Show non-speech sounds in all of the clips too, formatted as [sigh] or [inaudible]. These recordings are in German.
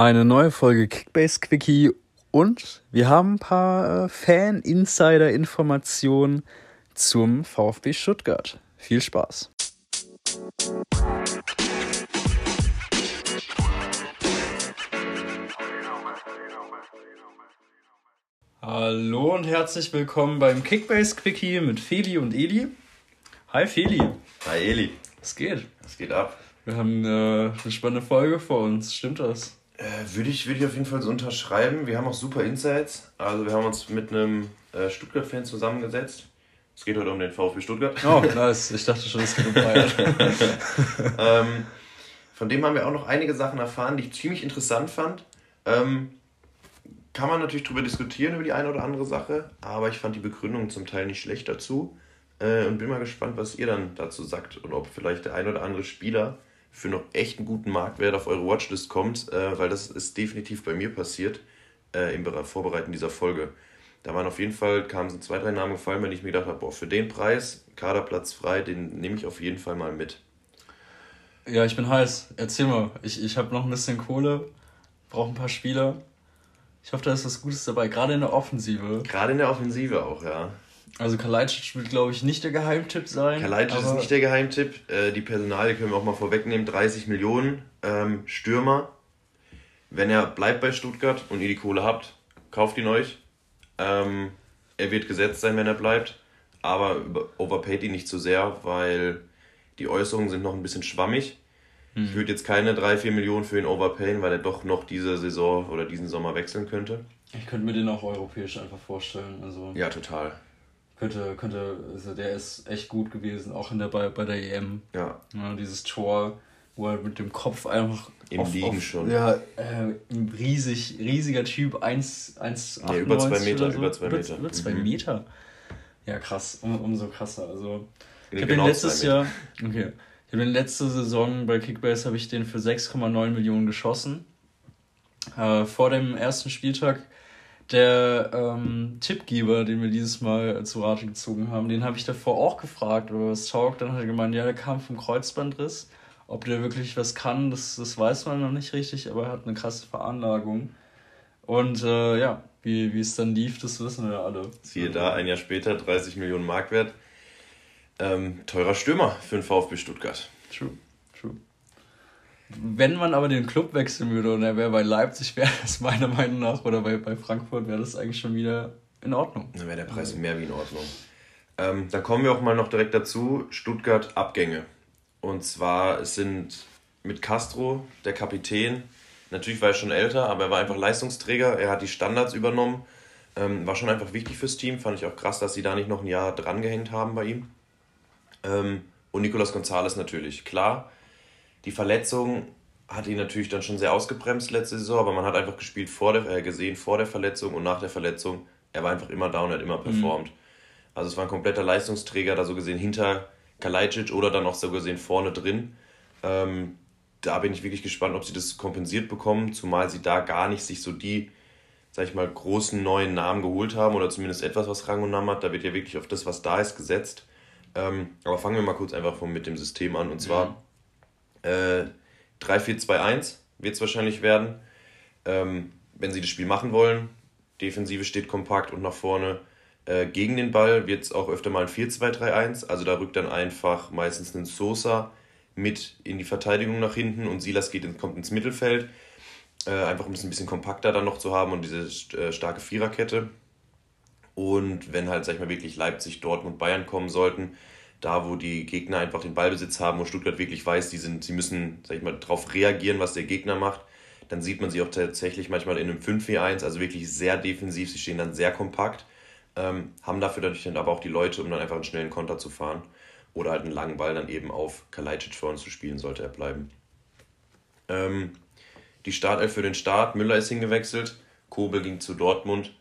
Eine neue Folge Kickbase Quickie und wir haben ein paar äh, Fan-Insider-Informationen zum VfB Stuttgart. Viel Spaß. Hallo und herzlich willkommen beim Kickbase Quickie mit Feli und Eli. Hi Feli. Hi Eli. Was geht? Was geht ab? Wir haben äh, eine spannende Folge vor uns. Stimmt das? Äh, würde, ich, würde ich auf jeden Fall so unterschreiben. Wir haben auch super Insights. Also wir haben uns mit einem äh, Stuttgart-Fan zusammengesetzt. Es geht heute um den VfB Stuttgart. Oh, nice. Ich dachte schon, es geht um Bayern. [laughs] ähm, von dem haben wir auch noch einige Sachen erfahren, die ich ziemlich interessant fand. Ähm, kann man natürlich darüber diskutieren, über die eine oder andere Sache, aber ich fand die Begründung zum Teil nicht schlecht dazu äh, und bin mal gespannt, was ihr dann dazu sagt und ob vielleicht der ein oder andere Spieler für noch echt einen guten Marktwert auf eure Watchlist kommt, äh, weil das ist definitiv bei mir passiert äh, im Vorbereiten dieser Folge. Da waren auf jeden Fall, kamen so zwei, drei Namen gefallen, wenn ich mir gedacht habe, boah, für den Preis, Kaderplatz frei, den nehme ich auf jeden Fall mal mit. Ja, ich bin heiß. Erzähl mal. Ich, ich habe noch ein bisschen Kohle, brauche ein paar Spieler. Ich hoffe, da ist was Gutes dabei, gerade in der Offensive. Gerade in der Offensive auch, ja. Also Kalajdzic wird, glaube ich, nicht der Geheimtipp sein. Kalajdzic ist nicht der Geheimtipp. Äh, die Personalie können wir auch mal vorwegnehmen. 30 Millionen ähm, Stürmer. Wenn er bleibt bei Stuttgart und ihr die Kohle habt, kauft ihn euch. Ähm, er wird gesetzt sein, wenn er bleibt. Aber overpaid ihn nicht zu sehr, weil die Äußerungen sind noch ein bisschen schwammig. Hm. Ich würde jetzt keine 3, 4 Millionen für ihn overpayen, weil er doch noch diese Saison oder diesen Sommer wechseln könnte. Ich könnte mir den auch europäisch einfach vorstellen. Also ja, total könnte, könnte, also der ist echt gut gewesen, auch in der, bei, bei der EM. Ja. ja dieses Tor, wo er mit dem Kopf einfach. Im auf, Liegen auf, schon. Ja, äh, ein riesig, riesiger Typ, 1, 1 ja, über zwei Meter, so. über zwei Meter. Über, über zwei mhm. Meter. Ja, krass, um, umso krasser. Also, ich habe genau den letztes Jahr, okay, ich habe den letzte Saison bei Kickbase habe ich den für 6,9 Millionen geschossen. Äh, vor dem ersten Spieltag der ähm, Tippgeber, den wir dieses Mal zu Rate gezogen haben, den habe ich davor auch gefragt, ob er was taugt. Dann hat er gemeint, ja, der kam vom Kreuzbandriss. Ob der wirklich was kann, das, das weiß man noch nicht richtig, aber er hat eine krasse Veranlagung. Und äh, ja, wie, wie es dann lief, das wissen wir alle. Siehe da, ein Jahr später, 30 Millionen Mark wert. Ähm, teurer Stürmer für den VfB Stuttgart. True. Wenn man aber den Club wechseln würde und er wäre bei Leipzig, wäre das meiner Meinung nach, oder bei, bei Frankfurt, wäre das eigentlich schon wieder in Ordnung. Dann wäre der Preis mehr wie in Ordnung. Ähm, dann kommen wir auch mal noch direkt dazu: Stuttgart Abgänge. Und zwar sind mit Castro, der Kapitän, natürlich war er schon älter, aber er war einfach Leistungsträger, er hat die Standards übernommen, ähm, war schon einfach wichtig fürs Team. Fand ich auch krass, dass sie da nicht noch ein Jahr drangehängt haben bei ihm. Ähm, und Nicolas Gonzalez natürlich, klar die Verletzung hat ihn natürlich dann schon sehr ausgebremst letzte Saison, aber man hat einfach gespielt vor der, äh, gesehen vor der Verletzung und nach der Verletzung. Er war einfach immer down, hat immer performt. Mhm. Also es war ein kompletter Leistungsträger, da so gesehen hinter Kalajdzic oder dann auch so gesehen vorne drin. Ähm, da bin ich wirklich gespannt, ob sie das kompensiert bekommen, zumal sie da gar nicht sich so die, sag ich mal, großen neuen Namen geholt haben oder zumindest etwas, was Rang und Namen hat. Da wird ja wirklich auf das, was da ist, gesetzt. Ähm, aber fangen wir mal kurz einfach mit dem System an. Und zwar mhm. Äh, 3-4-2-1 wird es wahrscheinlich werden. Ähm, wenn sie das Spiel machen wollen, Defensive steht kompakt und nach vorne äh, gegen den Ball wird es auch öfter mal ein 4-2-3-1. Also da rückt dann einfach meistens ein Sosa mit in die Verteidigung nach hinten und Silas geht in, kommt ins Mittelfeld. Äh, einfach um es ein bisschen kompakter dann noch zu haben und diese äh, starke Viererkette. Und wenn halt, sag ich mal, wirklich Leipzig, Dortmund, Bayern kommen sollten, da, wo die Gegner einfach den Ballbesitz haben, wo Stuttgart wirklich weiß, die sind, sie müssen, sag ich mal, darauf reagieren, was der Gegner macht, dann sieht man sie auch tatsächlich manchmal in einem 5-4-1, also wirklich sehr defensiv, sie stehen dann sehr kompakt, ähm, haben dafür natürlich dann aber auch die Leute, um dann einfach einen schnellen Konter zu fahren oder halt einen langen Ball dann eben auf Kalajdzic vor uns zu spielen, sollte er bleiben. Ähm, die Startelf für den Start, Müller ist hingewechselt, Kobel ging zu Dortmund,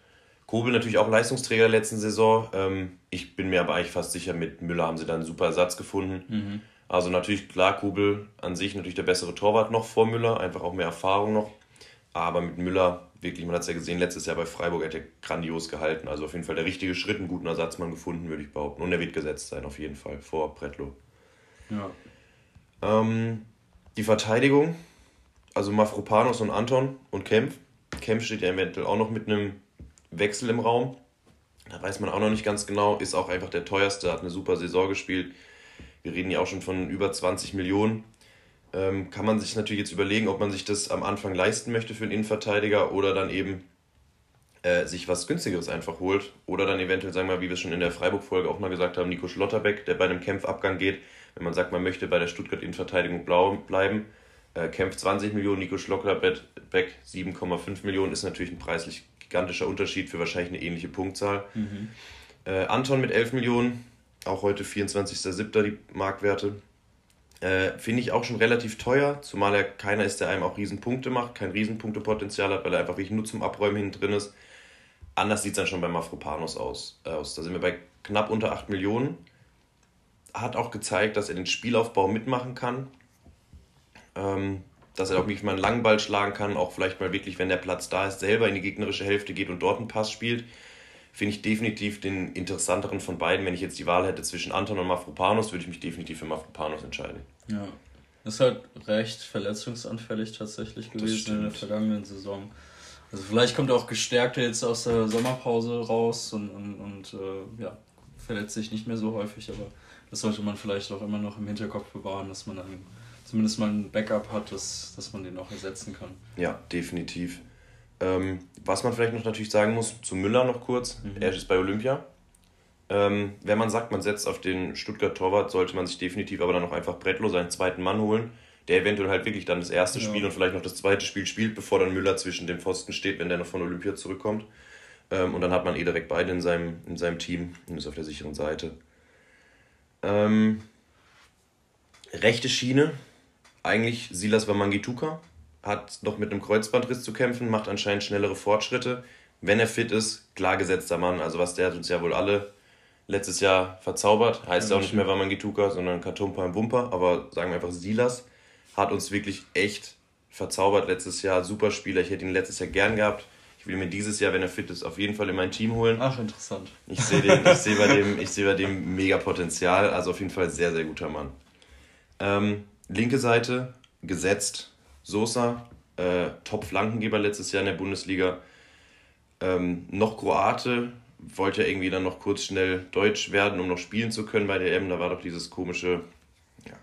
Kobel natürlich auch Leistungsträger der letzten Saison. Ähm, ich bin mir aber eigentlich fast sicher, mit Müller haben sie dann einen super Ersatz gefunden. Mhm. Also natürlich, klar, Kobel an sich natürlich der bessere Torwart noch vor Müller, einfach auch mehr Erfahrung noch. Aber mit Müller, wirklich, man hat es ja gesehen, letztes Jahr bei Freiburg hat er grandios gehalten. Also auf jeden Fall der richtige Schritt, einen guten Ersatzmann gefunden, würde ich behaupten. Und er wird gesetzt sein, auf jeden Fall, vor Bretlo. Ja. Ähm, die Verteidigung, also Mafropanos und Anton und Kempf. Kempf steht ja eventuell auch noch mit einem Wechsel im Raum. Da weiß man auch noch nicht ganz genau. Ist auch einfach der teuerste, hat eine super Saison gespielt. Wir reden ja auch schon von über 20 Millionen. Ähm, kann man sich natürlich jetzt überlegen, ob man sich das am Anfang leisten möchte für einen Innenverteidiger oder dann eben äh, sich was günstigeres einfach holt. Oder dann eventuell, sagen wir mal, wie wir es schon in der Freiburg-Folge auch mal gesagt haben, Nico Schlotterbeck, der bei einem Kämpfabgang geht. Wenn man sagt, man möchte bei der Stuttgart-Innenverteidigung bleiben, äh, Kempf 20 Millionen, Nico Schlotterbeck 7,5 Millionen, ist natürlich ein preislich gigantischer Unterschied für wahrscheinlich eine ähnliche Punktzahl. Mhm. Äh, Anton mit 11 Millionen, auch heute 24.07. die Marktwerte. Äh, Finde ich auch schon relativ teuer, zumal er keiner ist, der einem auch Riesenpunkte macht, kein Riesenpunktepotenzial hat, weil er einfach wirklich nur zum Abräumen hinten drin ist. Anders sieht es dann schon bei Mafropanos aus, äh, aus. Da sind wir bei knapp unter 8 Millionen. Hat auch gezeigt, dass er den Spielaufbau mitmachen kann. Ähm, dass er auch wirklich mal einen langen Ball schlagen kann, auch vielleicht mal wirklich, wenn der Platz da ist, selber in die gegnerische Hälfte geht und dort einen Pass spielt. Finde ich definitiv den interessanteren von beiden. Wenn ich jetzt die Wahl hätte zwischen Anton und Mafropanos, würde ich mich definitiv für Mafropanos entscheiden. Ja, ist halt recht verletzungsanfällig tatsächlich gewesen in der vergangenen Saison. Also vielleicht kommt er auch gestärkt jetzt aus der Sommerpause raus und, und, und äh, ja, verletzt sich nicht mehr so häufig, aber das sollte man vielleicht auch immer noch im Hinterkopf bewahren, dass man dann zumindest mal ein Backup hat, dass, dass man den auch ersetzen kann. Ja, definitiv. Ähm, was man vielleicht noch natürlich sagen muss, zu Müller noch kurz, mhm. er ist bei Olympia. Ähm, wenn man sagt, man setzt auf den Stuttgart-Torwart, sollte man sich definitiv aber dann noch einfach Bretlo, seinen zweiten Mann holen, der eventuell halt wirklich dann das erste ja. Spiel und vielleicht noch das zweite Spiel spielt, bevor dann Müller zwischen dem Pfosten steht, wenn der noch von Olympia zurückkommt. Ähm, und dann hat man eh direkt beide in seinem, in seinem Team und ist auf der sicheren Seite. Ähm, rechte Schiene, eigentlich Silas Wamangituka, hat noch mit einem Kreuzbandriss zu kämpfen, macht anscheinend schnellere Fortschritte. Wenn er fit ist, klar gesetzter Mann. Also was der hat uns ja wohl alle letztes Jahr verzaubert. Heißt ja auch nicht mehr Wamangituka, sondern Katumpa im Wumper. Aber sagen wir einfach Silas hat uns wirklich echt verzaubert letztes Jahr. Super Spieler. Ich hätte ihn letztes Jahr gern gehabt. Ich will mir dieses Jahr, wenn er fit ist, auf jeden Fall in mein Team holen. Ach, interessant. Ich sehe seh bei, [laughs] dem, seh bei dem mega Potenzial. Also auf jeden Fall sehr, sehr guter Mann. Ähm, linke Seite gesetzt Sosa, äh, Top-Flankengeber letztes Jahr in der Bundesliga. Ähm, noch Kroate, wollte ja irgendwie dann noch kurz schnell Deutsch werden, um noch spielen zu können bei der EM. Da war doch dieses komische, ja,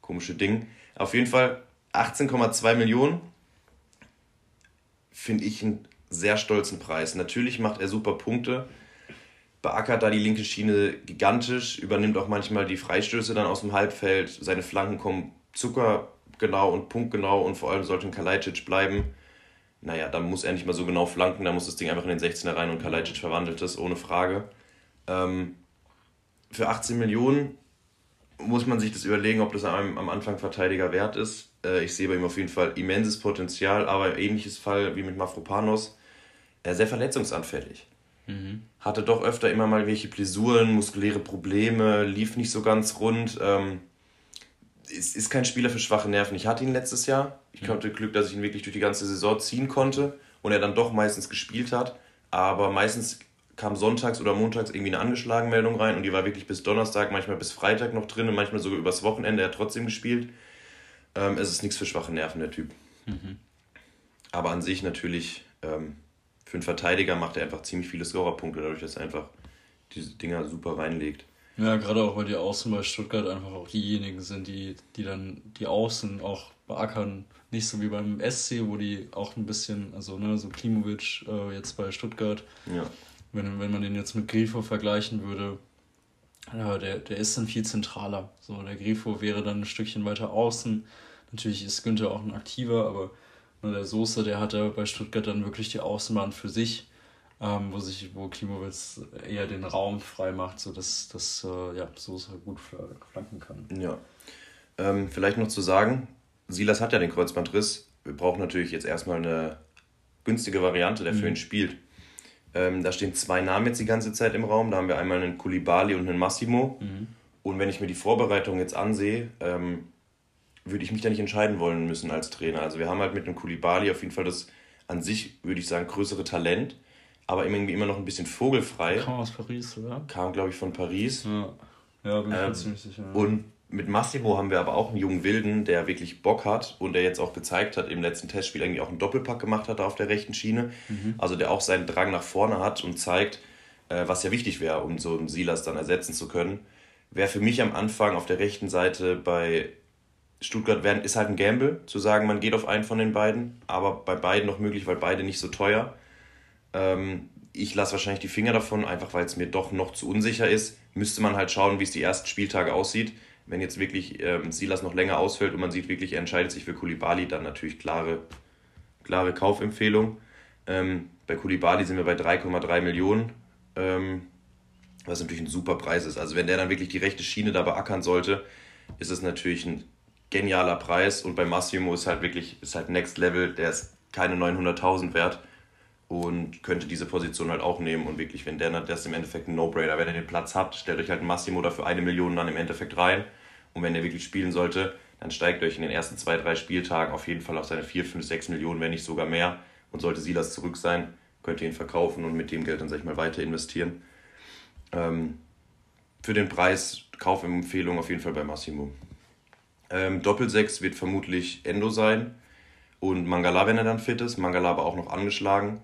komische Ding. Auf jeden Fall 18,2 Millionen finde ich einen sehr stolzen Preis. Natürlich macht er super Punkte, beackert da die linke Schiene gigantisch, übernimmt auch manchmal die Freistöße dann aus dem Halbfeld. Seine Flanken kommen Zucker genau und punktgenau und vor allem sollte ein Kalajdzic bleiben. Naja, dann muss er nicht mal so genau flanken, dann muss das Ding einfach in den 16er rein und Kalajdzic verwandelt es, ohne Frage. Ähm, für 18 Millionen muss man sich das überlegen, ob das am, am Anfang Verteidiger wert ist. Äh, ich sehe bei ihm auf jeden Fall immenses Potenzial, aber ähnliches Fall wie mit Mafropanos, äh, sehr verletzungsanfällig. Mhm. Hatte doch öfter immer mal welche Blessuren, muskuläre Probleme, lief nicht so ganz rund. Ähm, ist, ist kein Spieler für schwache Nerven. Ich hatte ihn letztes Jahr. Ich mhm. hatte Glück, dass ich ihn wirklich durch die ganze Saison ziehen konnte und er dann doch meistens gespielt hat. Aber meistens kam sonntags oder montags irgendwie eine Angeschlagenmeldung rein und die war wirklich bis Donnerstag, manchmal bis Freitag noch drin und manchmal sogar übers Wochenende. Er hat trotzdem gespielt. Ähm, es ist nichts für schwache Nerven, der Typ. Mhm. Aber an sich natürlich, ähm, für einen Verteidiger macht er einfach ziemlich viele Scorerpunkte, dadurch, dass er einfach diese Dinger super reinlegt. Ja, gerade auch, weil die Außen bei Stuttgart einfach auch diejenigen sind, die, die dann die Außen auch beackern. Nicht so wie beim SC, wo die auch ein bisschen, also ne, so Klimovic äh, jetzt bei Stuttgart. Ja. Wenn, wenn man den jetzt mit Grifo vergleichen würde, ja, der, der ist dann viel zentraler. So, der Grifo wäre dann ein Stückchen weiter außen. Natürlich ist Günther auch ein aktiver, aber nur der Soße, der hat ja bei Stuttgart dann wirklich die Außenbahn für sich ähm, wo sich, wo Klimowitz eher den Raum frei macht, sodass das äh, ja, Soße gut flanken kann. Ja. Ähm, vielleicht noch zu sagen, Silas hat ja den Kreuzbandriss. Wir brauchen natürlich jetzt erstmal eine günstige Variante, der mhm. für ihn spielt. Ähm, da stehen zwei Namen jetzt die ganze Zeit im Raum. Da haben wir einmal einen Kulibali und einen Massimo. Mhm. Und wenn ich mir die Vorbereitung jetzt ansehe, ähm, würde ich mich da nicht entscheiden wollen müssen als Trainer. Also wir haben halt mit einem Kulibali auf jeden Fall das an sich, würde ich sagen, größere Talent aber irgendwie immer noch ein bisschen vogelfrei. Kam aus Paris, oder? Kam, glaube ich, von Paris. Ja, ja bin ich ähm, ziemlich sicher. Und mit Massimo haben wir aber auch einen jungen Wilden, der wirklich Bock hat und der jetzt auch gezeigt hat, im letzten Testspiel eigentlich auch einen Doppelpack gemacht hat auf der rechten Schiene. Mhm. Also der auch seinen Drang nach vorne hat und zeigt, äh, was ja wichtig wäre, um so einen Silas dann ersetzen zu können. Wäre für mich am Anfang auf der rechten Seite bei Stuttgart werden, ist halt ein Gamble, zu sagen, man geht auf einen von den beiden, aber bei beiden noch möglich, weil beide nicht so teuer. Ähm, ich lasse wahrscheinlich die Finger davon, einfach weil es mir doch noch zu unsicher ist. Müsste man halt schauen, wie es die ersten Spieltage aussieht. Wenn jetzt wirklich ähm, Silas noch länger ausfällt und man sieht wirklich, er entscheidet sich für Kulibali, dann natürlich klare, klare Kaufempfehlung. Ähm, bei Kulibali sind wir bei 3,3 Millionen, ähm, was natürlich ein super Preis ist. Also wenn der dann wirklich die rechte Schiene da beackern sollte, ist es natürlich ein genialer Preis. Und bei Massimo ist halt wirklich ist halt Next Level, der ist keine 900.000 wert und könnte diese Position halt auch nehmen. Und wirklich, wenn der, das ist im Endeffekt ein No-Brainer, wenn ihr den Platz habt, stellt euch halt Massimo dafür eine Million dann im Endeffekt rein. Und wenn er wirklich spielen sollte, dann steigt euch in den ersten zwei, drei Spieltagen auf jeden Fall auf seine 4, 5, 6 Millionen, wenn nicht sogar mehr. Und sollte Silas zurück sein, könnt ihr ihn verkaufen und mit dem Geld dann, sag ich mal, weiter investieren. Ähm, für den Preis Kaufempfehlung auf jeden Fall bei Massimo. Ähm, Doppelsechs wird vermutlich Endo sein und Mangala, wenn er dann fit ist. Mangala aber auch noch angeschlagen.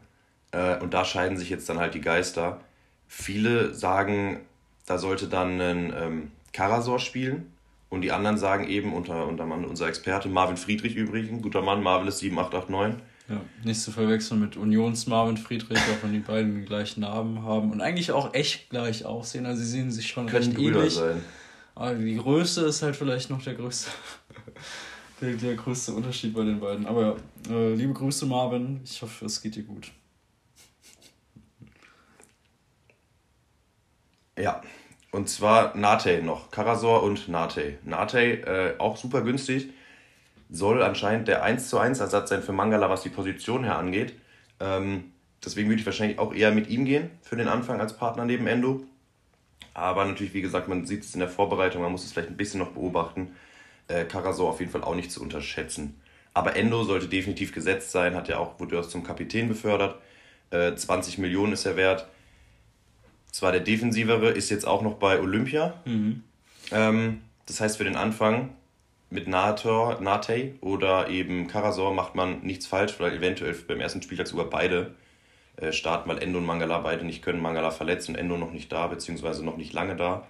Äh, und da scheiden sich jetzt dann halt die Geister. Viele sagen, da sollte dann ein ähm, Karasor spielen. Und die anderen sagen eben, unter, unter unser Experte Marvin Friedrich übrigens, guter Mann, Marvel ist 7889. Ja, nicht zu verwechseln mit Unions Marvin Friedrich, auch wenn die beiden den gleichen Namen haben und eigentlich auch echt gleich aussehen. Also sie sehen sich schon Können recht ähnlich. Sein. Aber die Größe ist halt vielleicht noch der größte, [laughs] der, der größte Unterschied bei den beiden. Aber ja, äh, liebe Grüße, Marvin. Ich hoffe, es geht dir gut. Ja, und zwar Nate noch. Karasor und Nate. Nate, äh, auch super günstig. Soll anscheinend der 1 zu 1 Ersatz sein für Mangala, was die Position her angeht. Ähm, deswegen würde ich wahrscheinlich auch eher mit ihm gehen für den Anfang als Partner neben Endo. Aber natürlich, wie gesagt, man sieht es in der Vorbereitung, man muss es vielleicht ein bisschen noch beobachten. Äh, Karasor auf jeden Fall auch nicht zu unterschätzen. Aber Endo sollte definitiv gesetzt sein, hat ja auch, wurde ja zum Kapitän befördert. Äh, 20 Millionen ist er wert. Zwar der defensivere, ist jetzt auch noch bei Olympia. Mhm. Ähm, das heißt, für den Anfang mit Nator, Nate oder eben Karasor macht man nichts falsch, weil eventuell beim ersten Spieltag sogar beide äh, starten, weil Endo und Mangala beide nicht können. Mangala verletzt und Endo noch nicht da, beziehungsweise noch nicht lange da.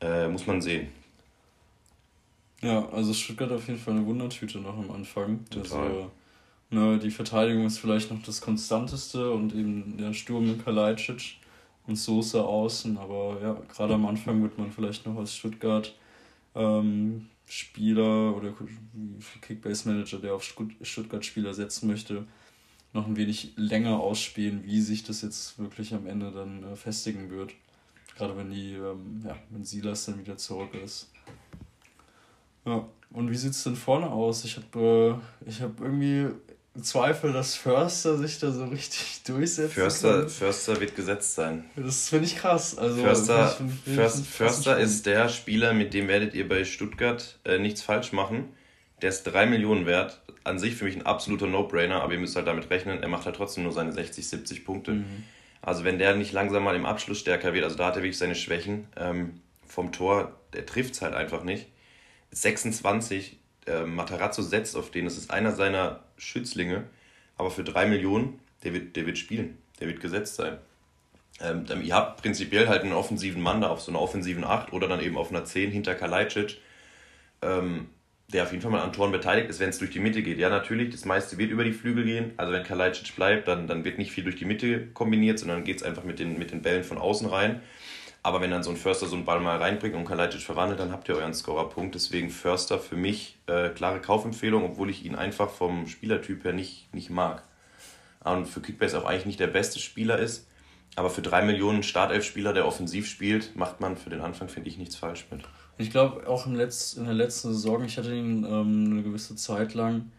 Äh, muss man sehen. Ja, also Stuttgart auf jeden Fall eine Wundertüte noch am Anfang. Total. Also, ne, die Verteidigung ist vielleicht noch das Konstanteste und eben der Sturm mit Kalajdzic und Soße außen, aber ja, gerade am Anfang wird man vielleicht noch als Stuttgart ähm, Spieler oder Kickbase Manager, der auf Stuttgart Spieler setzen möchte, noch ein wenig länger ausspielen, wie sich das jetzt wirklich am Ende dann äh, festigen wird. Gerade wenn die, ähm, ja, wenn Silas dann wieder zurück ist. Ja, und wie sieht es denn vorne aus? Ich habe äh, hab irgendwie Zweifel, dass Förster sich da so richtig [laughs] durchsetzt. Förster, Förster wird gesetzt sein. Das finde ich krass. Also, Förster, ich, ich, Förster, Förster ist der Spieler, mit dem werdet ihr bei Stuttgart äh, nichts falsch machen. Der ist 3 Millionen wert. An sich für mich ein absoluter No-Brainer, aber ihr müsst halt damit rechnen, er macht halt trotzdem nur seine 60, 70 Punkte. Mhm. Also wenn der nicht langsam mal im Abschluss stärker wird, also da hat er wirklich seine Schwächen ähm, vom Tor, der trifft es halt einfach nicht. 26, äh, Matarazzo setzt auf den, das ist einer seiner Schützlinge, aber für 3 Millionen, der wird, der wird spielen, der wird gesetzt sein. Ähm, ihr habt prinzipiell halt einen offensiven Mann da auf so einer offensiven 8 oder dann eben auf einer 10 hinter Kalajdzic. Ähm, der auf jeden Fall mal an Toren beteiligt ist, wenn es durch die Mitte geht. Ja, natürlich, das meiste wird über die Flügel gehen. Also wenn Kalajdzic bleibt, dann, dann wird nicht viel durch die Mitte kombiniert, sondern geht es einfach mit den, mit den Bällen von außen rein. Aber wenn dann so ein Förster so einen Ball mal reinbringt und Kalajdzic verwandelt, dann habt ihr euren Scorerpunkt. Deswegen Förster für mich äh, klare Kaufempfehlung, obwohl ich ihn einfach vom Spielertyp her nicht, nicht mag. Und für Kickbase auch eigentlich nicht der beste Spieler ist. Aber für drei Millionen Startelf-Spieler, der offensiv spielt, macht man für den Anfang, finde ich, nichts falsch mit. Ich glaube, auch im Letz-, in der letzten Saison, ich hatte ihn ähm, eine gewisse Zeit lang,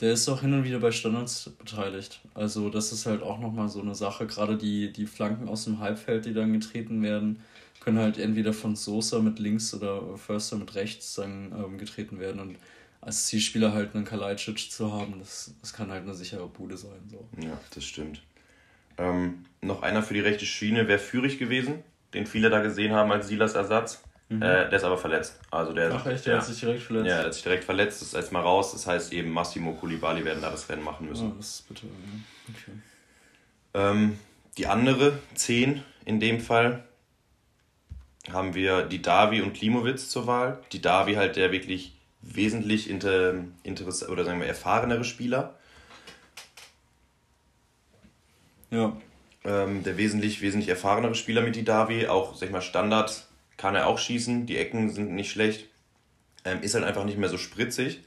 der ist auch hin und wieder bei Standards beteiligt. Also das ist halt auch nochmal so eine Sache. Gerade die, die Flanken aus dem Halbfeld, die dann getreten werden, können halt entweder von Sosa mit links oder Förster mit rechts dann ähm, getreten werden. Und als Zielspieler halt einen Kalajdzic zu haben, das, das kann halt eine sichere Bude sein. So. Ja, das stimmt. Ähm, noch einer für die rechte Schiene wäre Führig gewesen, den viele da gesehen haben als Silas Ersatz. Mhm. Äh, der ist aber verletzt. Also der, Ach echt, der, der hat sich direkt verletzt? Ja, der hat sich direkt verletzt, das ist jetzt mal raus. Das heißt eben, Massimo Kulibali werden da das Rennen machen müssen. Oh, das ist bitte, ja. okay. Ähm, die andere 10 in dem Fall haben wir die Davi und Klimowitz zur Wahl. Die Davi halt der wirklich wesentlich inter, interess oder sagen wir erfahrenere Spieler. Ja. Ähm, der wesentlich, wesentlich erfahrenere Spieler mit die Davi, auch sag ich mal Standard kann er auch schießen, die Ecken sind nicht schlecht. Ähm, ist halt einfach nicht mehr so spritzig.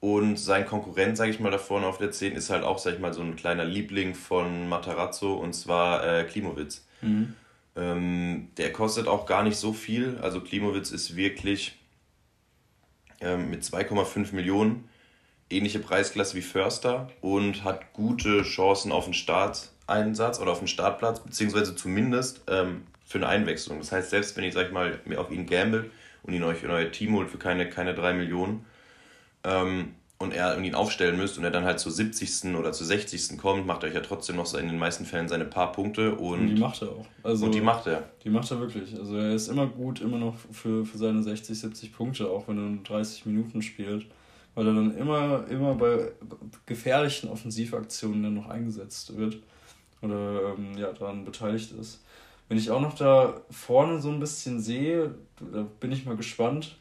Und sein Konkurrent, sage ich mal, da vorne auf der 10 ist halt auch, sag ich mal, so ein kleiner Liebling von Matarazzo und zwar äh, Klimowitz. Mhm. Ähm, der kostet auch gar nicht so viel. Also Klimowitz ist wirklich ähm, mit 2,5 Millionen ähnliche Preisklasse wie Förster und hat gute Chancen auf einen Starteinsatz oder auf einen Startplatz, beziehungsweise zumindest ähm, für eine Einwechslung. Das heißt, selbst wenn ich, sag ich mal, mir auf ihn gamble und ihn euch in euer Team holt für keine, keine 3 Millionen ähm, und er und ihn aufstellen müsst und er dann halt zur 70. oder zur 60. kommt, macht er euch ja trotzdem noch in den meisten Fällen seine paar Punkte und, und die macht er auch. Also, und die macht er. Die macht er wirklich. Also er ist immer gut, immer noch für, für seine 60, 70 Punkte, auch wenn er 30 Minuten spielt. Weil er dann immer, immer bei gefährlichen Offensivaktionen dann noch eingesetzt wird oder ähm, ja, daran beteiligt ist. Wenn ich auch noch da vorne so ein bisschen sehe, da bin ich mal gespannt,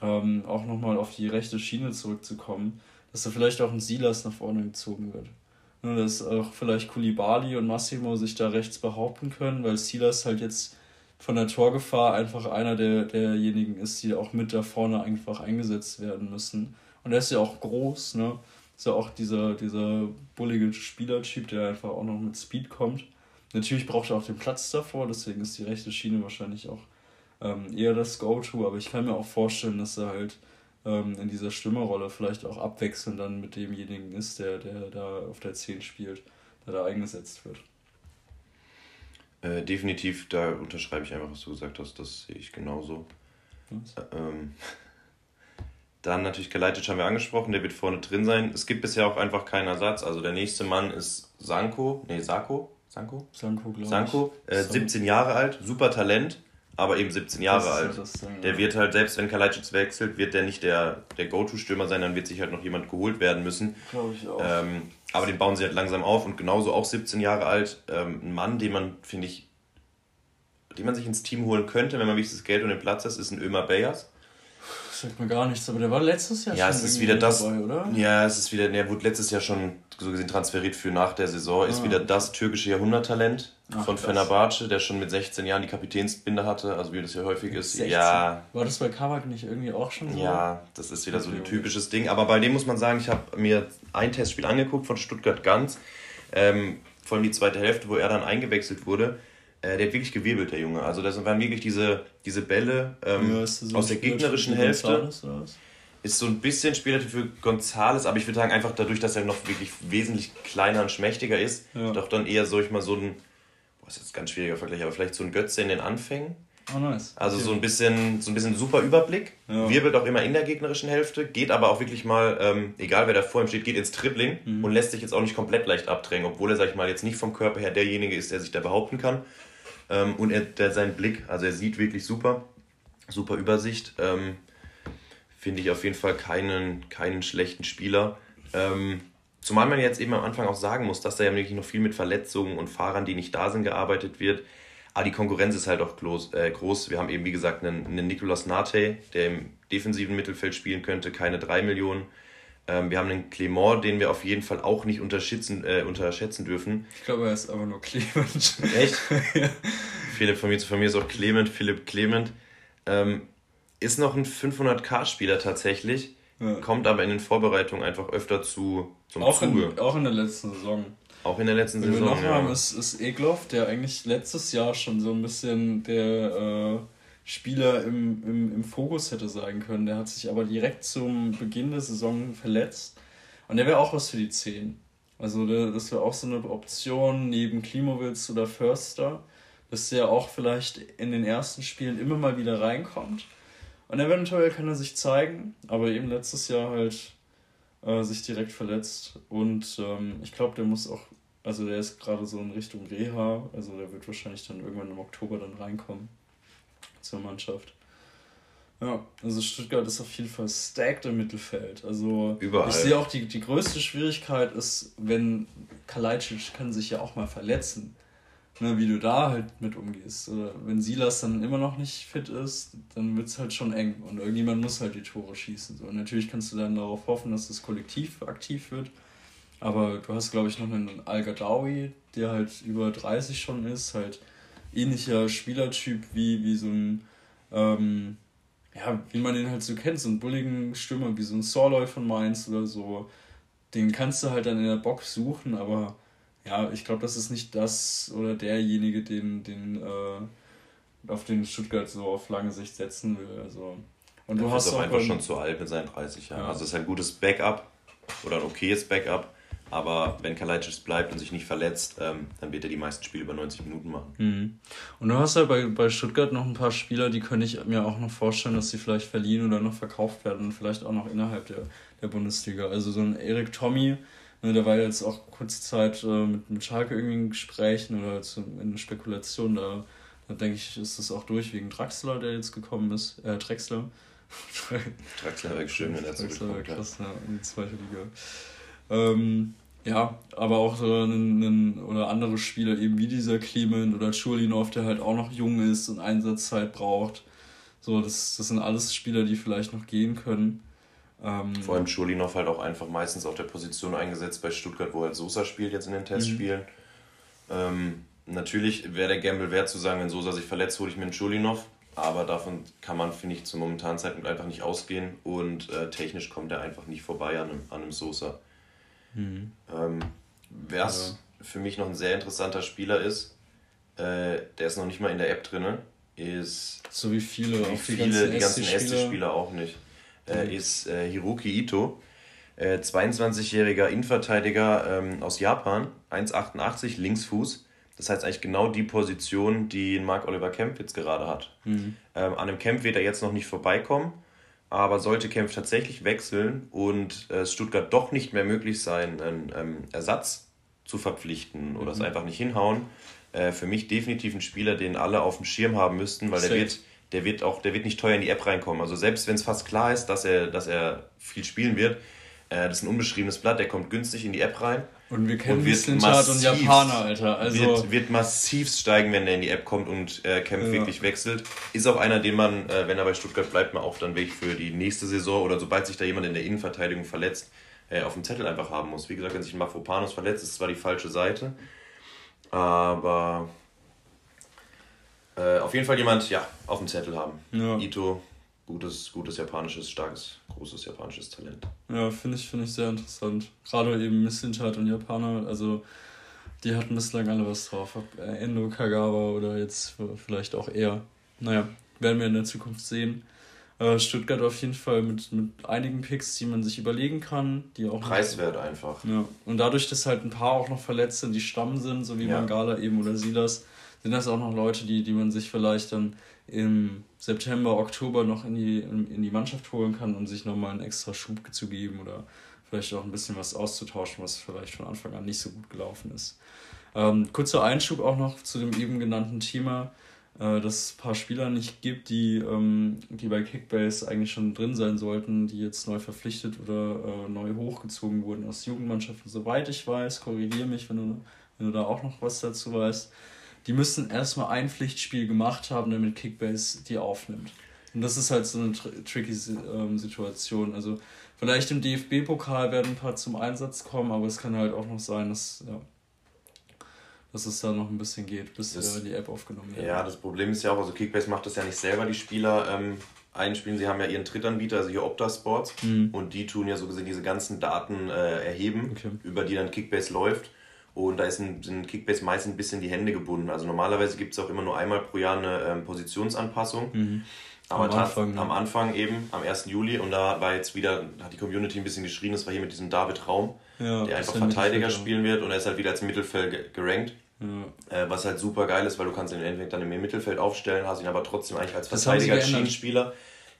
ähm, auch nochmal auf die rechte Schiene zurückzukommen, dass da vielleicht auch ein Silas nach vorne gezogen wird. Ne, dass auch vielleicht Kulibali und Massimo sich da rechts behaupten können, weil Silas halt jetzt von der Torgefahr einfach einer der, derjenigen ist, die auch mit da vorne einfach eingesetzt werden müssen. Und er ist ja auch groß, ne? Ist ja auch dieser, dieser bullige Spielertyp, der einfach auch noch mit Speed kommt. Natürlich braucht er auch den Platz davor, deswegen ist die rechte Schiene wahrscheinlich auch ähm, eher das Go-To, aber ich kann mir auch vorstellen, dass er halt ähm, in dieser Stürmerrolle vielleicht auch abwechselnd dann mit demjenigen ist, der, der da auf der 10 spielt, der da eingesetzt wird. Äh, definitiv, da unterschreibe ich einfach, was du gesagt hast, das sehe ich genauso. Äh, ähm, dann natürlich Geleitet haben wir angesprochen, der wird vorne drin sein. Es gibt bisher auch einfach keinen Ersatz. Also der nächste Mann ist Sanko, nee, Sako, Sanko? Sanko, glaube ich. Sanko, äh, 17 Jahre alt, super Talent, aber eben 17 Jahre alt. Das, ja. Der wird halt, selbst wenn Kalajdzic wechselt, wird der nicht der, der Go-To-Stürmer sein, dann wird sich halt noch jemand geholt werden müssen. Glaube ich auch. Ähm, aber den bauen sie halt langsam auf und genauso auch 17 Jahre alt. Ähm, ein Mann, den man, finde ich, den man sich ins Team holen könnte, wenn man wichtiges Geld und den Platz ist, ist ein Ömer Bayers. Das sagt mir gar nichts, aber der war letztes Jahr ja, schon es ist wieder das, dabei, oder? Ja, es ist wieder, der wurde letztes Jahr schon so gesehen transferiert für nach der Saison. Ah. Ist wieder das türkische Jahrhunderttalent von Fenerbahce, der schon mit 16 Jahren die Kapitänsbinde hatte, also wie das ja häufig ist. 16. Ja. War das bei Kabak nicht irgendwie auch schon so? Ja, das ist wieder so ein typisches Ding. Aber bei dem muss man sagen, ich habe mir ein Testspiel angeguckt von Stuttgart Ganz, ähm, vor allem die zweite Hälfte, wo er dann eingewechselt wurde der hat wirklich gewirbelt, der Junge. Also das waren wirklich diese, diese Bälle ähm, ja, so aus der gegnerischen Hälfte. Ist so ein bisschen Spielertyp für Gonzales, aber ich würde sagen, einfach dadurch, dass er noch wirklich wesentlich kleiner und schmächtiger ist, ja. doch dann eher so ich mal so ein, boah, ist jetzt ein ganz schwieriger Vergleich, aber vielleicht so ein Götze in den Anfängen. Oh, nice. Also okay. so ein bisschen, so ein bisschen super Überblick. Ja. Wirbelt auch immer in der gegnerischen Hälfte, geht aber auch wirklich mal, ähm, egal wer da vor ihm steht, geht ins Dribbling mhm. und lässt sich jetzt auch nicht komplett leicht abdrängen, obwohl er, sag ich mal, jetzt nicht vom Körper her derjenige ist, der sich da behaupten kann. Ähm, und er, der, sein Blick, also er sieht wirklich super, super Übersicht. Ähm, Finde ich auf jeden Fall keinen, keinen schlechten Spieler. Ähm, zumal man jetzt eben am Anfang auch sagen muss, dass da ja wirklich noch viel mit Verletzungen und Fahrern, die nicht da sind, gearbeitet wird. Aber die Konkurrenz ist halt auch groß. Äh, groß. Wir haben eben, wie gesagt, einen, einen Nicolas Nate, der im defensiven Mittelfeld spielen könnte, keine 3 Millionen. Ähm, wir haben einen Clement, den wir auf jeden Fall auch nicht unterschätzen, äh, unterschätzen dürfen. Ich glaube, er ist aber nur Clement. Echt? [laughs] ja. Philipp von mir zu mir ist auch Clement, Philipp Clement. Ähm, ist noch ein 500k-Spieler tatsächlich, ja. kommt aber in den Vorbereitungen einfach öfter zu, zum auch Zuge. In, auch in der letzten Saison. Auch in der letzten Wenn Saison. Wir noch ja. haben, ist, ist Egloff, der eigentlich letztes Jahr schon so ein bisschen der. Äh, Spieler im, im, im Fokus hätte sein können. Der hat sich aber direkt zum Beginn der Saison verletzt. Und der wäre auch was für die 10. Also das wäre auch so eine Option neben Klimowitz oder Förster, dass der auch vielleicht in den ersten Spielen immer mal wieder reinkommt. Und eventuell kann er sich zeigen, aber eben letztes Jahr halt äh, sich direkt verletzt. Und ähm, ich glaube, der muss auch, also der ist gerade so in Richtung Reha, also der wird wahrscheinlich dann irgendwann im Oktober dann reinkommen zur Mannschaft. Ja, also Stuttgart ist auf jeden Fall stacked im Mittelfeld. Also Überall. ich sehe auch die, die größte Schwierigkeit ist, wenn Kalajdzic kann sich ja auch mal verletzen. Ne, wie du da halt mit umgehst. Oder wenn Silas dann immer noch nicht fit ist, dann wird es halt schon eng. Und irgendjemand muss halt die Tore schießen. So. Und natürlich kannst du dann darauf hoffen, dass das Kollektiv aktiv wird. Aber du hast, glaube ich, noch einen Al-Gadawi, der halt über 30 schon ist, halt ähnlicher Spielertyp wie, wie so ein ähm, ja, wie man den halt so kennt, so einen bulligen Stürmer wie so ein Sorloy von Mainz oder so, den kannst du halt dann in der Box suchen, aber ja, ich glaube, das ist nicht das oder derjenige, den, den äh, auf den Stuttgart so auf lange Sicht setzen will. Also, und du hast auch einfach schon zu alt mit seinen 30 Jahren. Ja. Also es ist ein gutes Backup oder ein okayes Backup, aber wenn Kalajdzic bleibt und sich nicht verletzt, ähm, dann wird er die meisten Spiele über 90 Minuten machen. Mhm. Und du hast ja bei, bei Stuttgart noch ein paar Spieler, die könnte ich mir auch noch vorstellen, dass sie vielleicht verliehen oder noch verkauft werden und vielleicht auch noch innerhalb der, der Bundesliga. Also so ein Erik Tommy, ne, der war jetzt auch kurze Zeit äh, mit, mit Schalke irgendwie in Gesprächen oder zu, in Spekulationen. Da, da denke ich, ist das auch durch wegen Draxler, der jetzt gekommen ist. Äh, Drexler. Draxler wäre schön, wenn er zurückkommt. Draxler wäre krass, ja, in die zweite Liga. Ähm, ja, aber auch so einen, einen, oder andere Spieler eben wie dieser Clement oder Schulinov, der halt auch noch jung ist und Einsatzzeit braucht. So, das, das sind alles Spieler, die vielleicht noch gehen können. Ähm, Vor allem Schulinov halt auch einfach meistens auf der Position eingesetzt bei Stuttgart, wo halt Sosa spielt jetzt in den Testspielen. Mhm. Ähm, natürlich wäre der Gamble wert zu sagen, wenn Sosa sich verletzt, hole ich mir einen Schulinov. Aber davon kann man, finde ich, zum momentanen Zeitpunkt einfach nicht ausgehen. Und äh, technisch kommt er einfach nicht vorbei an einem, an einem Sosa. Mhm. Ähm, Wer ja. für mich noch ein sehr interessanter Spieler ist, äh, der ist noch nicht mal in der App drin, ist. So wie viele, wie viele die ganzen SC-Spieler auch nicht. Äh, mhm. ist äh, Hiroki Ito. 22-jähriger äh, Innenverteidiger ähm, aus Japan, 1,88, Linksfuß. Das heißt eigentlich genau die Position, die Mark Oliver Kemp jetzt gerade hat. Mhm. Ähm, an dem Kemp wird er jetzt noch nicht vorbeikommen. Aber sollte Kempf tatsächlich wechseln und es Stuttgart doch nicht mehr möglich sein, einen ähm, Ersatz zu verpflichten oder mhm. es einfach nicht hinhauen, äh, für mich definitiv ein Spieler, den alle auf dem Schirm haben müssten, weil der wird, der wird auch, der wird nicht teuer in die App reinkommen. Also selbst wenn es fast klar ist, dass er, dass er viel spielen wird, äh, das ist ein unbeschriebenes Blatt, der kommt günstig in die App rein. Und wir kennen und Wissenschaft und Japaner, Alter. Also wird, wird massiv steigen, wenn er in die App kommt und äh, Kempf ja. wirklich wechselt. Ist auch einer, den man, äh, wenn er bei Stuttgart bleibt, mal auch dann wirklich für die nächste Saison oder sobald sich da jemand in der Innenverteidigung verletzt, äh, auf dem Zettel einfach haben muss. Wie gesagt, wenn sich ein Mafropanos verletzt, ist zwar die falsche Seite, aber äh, auf jeden Fall jemand, ja, auf dem Zettel haben. Ja. Ito gutes, gutes japanisches, starkes, großes japanisches Talent. Ja, finde ich, find ich sehr interessant. Gerade eben Missintat und Japaner, also die hatten bislang alle was drauf. Ob äh, Endo, Kagawa oder jetzt vielleicht auch eher. Naja, werden wir in der Zukunft sehen. Äh, Stuttgart auf jeden Fall mit, mit einigen Picks, die man sich überlegen kann. Die auch Preiswert einfach. Ja. Und dadurch, dass halt ein paar auch noch verletzt sind, die Stamm sind, so wie ja. Mangala eben oder Silas, sind das auch noch Leute, die, die man sich vielleicht dann im September, Oktober noch in die, in die Mannschaft holen kann und sich nochmal einen extra Schub zu geben oder vielleicht auch ein bisschen was auszutauschen, was vielleicht von Anfang an nicht so gut gelaufen ist. Ähm, kurzer Einschub auch noch zu dem eben genannten Thema, äh, dass es ein paar Spieler nicht gibt, die, ähm, die bei Kickbase eigentlich schon drin sein sollten, die jetzt neu verpflichtet oder äh, neu hochgezogen wurden aus Jugendmannschaften. Soweit ich weiß, korrigiere mich, wenn du, wenn du da auch noch was dazu weißt die müssen erstmal ein Pflichtspiel gemacht haben, damit Kickbase die aufnimmt. Und das ist halt so eine tr tricky ähm, Situation. Also vielleicht im DFB-Pokal werden ein paar zum Einsatz kommen, aber es kann halt auch noch sein, dass, ja, dass es da noch ein bisschen geht, bis das, die App aufgenommen wird. Ja, das Problem ist ja auch, also Kickbase macht das ja nicht selber, die Spieler ähm, einspielen. Sie haben ja ihren Drittanbieter, also hier Opta Sports, mhm. und die tun ja so gesehen diese ganzen Daten äh, erheben, okay. über die dann Kickbase läuft. Und da ist ein, sind Kickbase meist ein bisschen die Hände gebunden. Also normalerweise gibt es auch immer nur einmal pro Jahr eine ähm, Positionsanpassung. Mhm. Aber am Anfang, am Anfang eben, am 1. Juli, und da war jetzt wieder, hat die Community ein bisschen geschrien, das war hier mit diesem David Raum, ja, der einfach Verteidiger spielen wird und er ist halt wieder als Mittelfeld gerankt. Ja. Äh, was halt super geil ist, weil du kannst ihn entweder dann im Mittelfeld aufstellen, hast ihn aber trotzdem eigentlich als Verteidiger, Schienenspieler.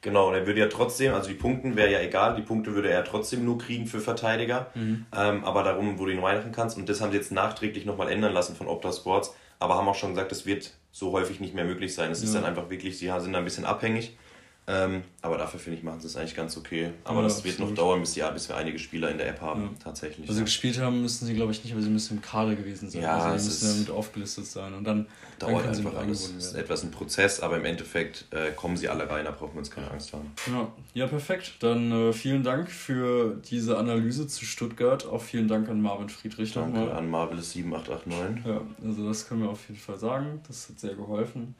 Genau, und er würde ja trotzdem, also die Punkte wäre ja egal, die Punkte würde er trotzdem nur kriegen für Verteidiger, mhm. ähm, aber darum, wo du ihn reinmachen kannst. Und das haben sie jetzt nachträglich nochmal ändern lassen von Opta Sports, aber haben auch schon gesagt, das wird so häufig nicht mehr möglich sein. Es ja. ist dann einfach wirklich, sie sind da ein bisschen abhängig. Ähm, aber dafür finde ich, machen sie es eigentlich ganz okay. Aber ja, das wird noch dauern, bis, die, bis wir einige Spieler in der App haben, ja. tatsächlich. Also gespielt haben müssen sie, glaube ich, nicht, aber sie müssen im Kader gewesen sein. Ja, also sie müssen damit aufgelistet sein. Und dann dauert dann einfach alles. Es ist etwas ein Prozess, aber im Endeffekt äh, kommen sie alle rein, da brauchen wir uns keine Angst haben. Ja, ja perfekt. Dann äh, vielen Dank für diese Analyse zu Stuttgart. Auch vielen Dank an Marvin Friedrich Danke nochmal. an Marvelous 7889. Ja, also das können wir auf jeden Fall sagen. Das hat sehr geholfen.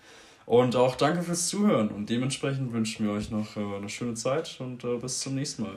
Und auch danke fürs Zuhören und dementsprechend wünschen wir euch noch äh, eine schöne Zeit und äh, bis zum nächsten Mal.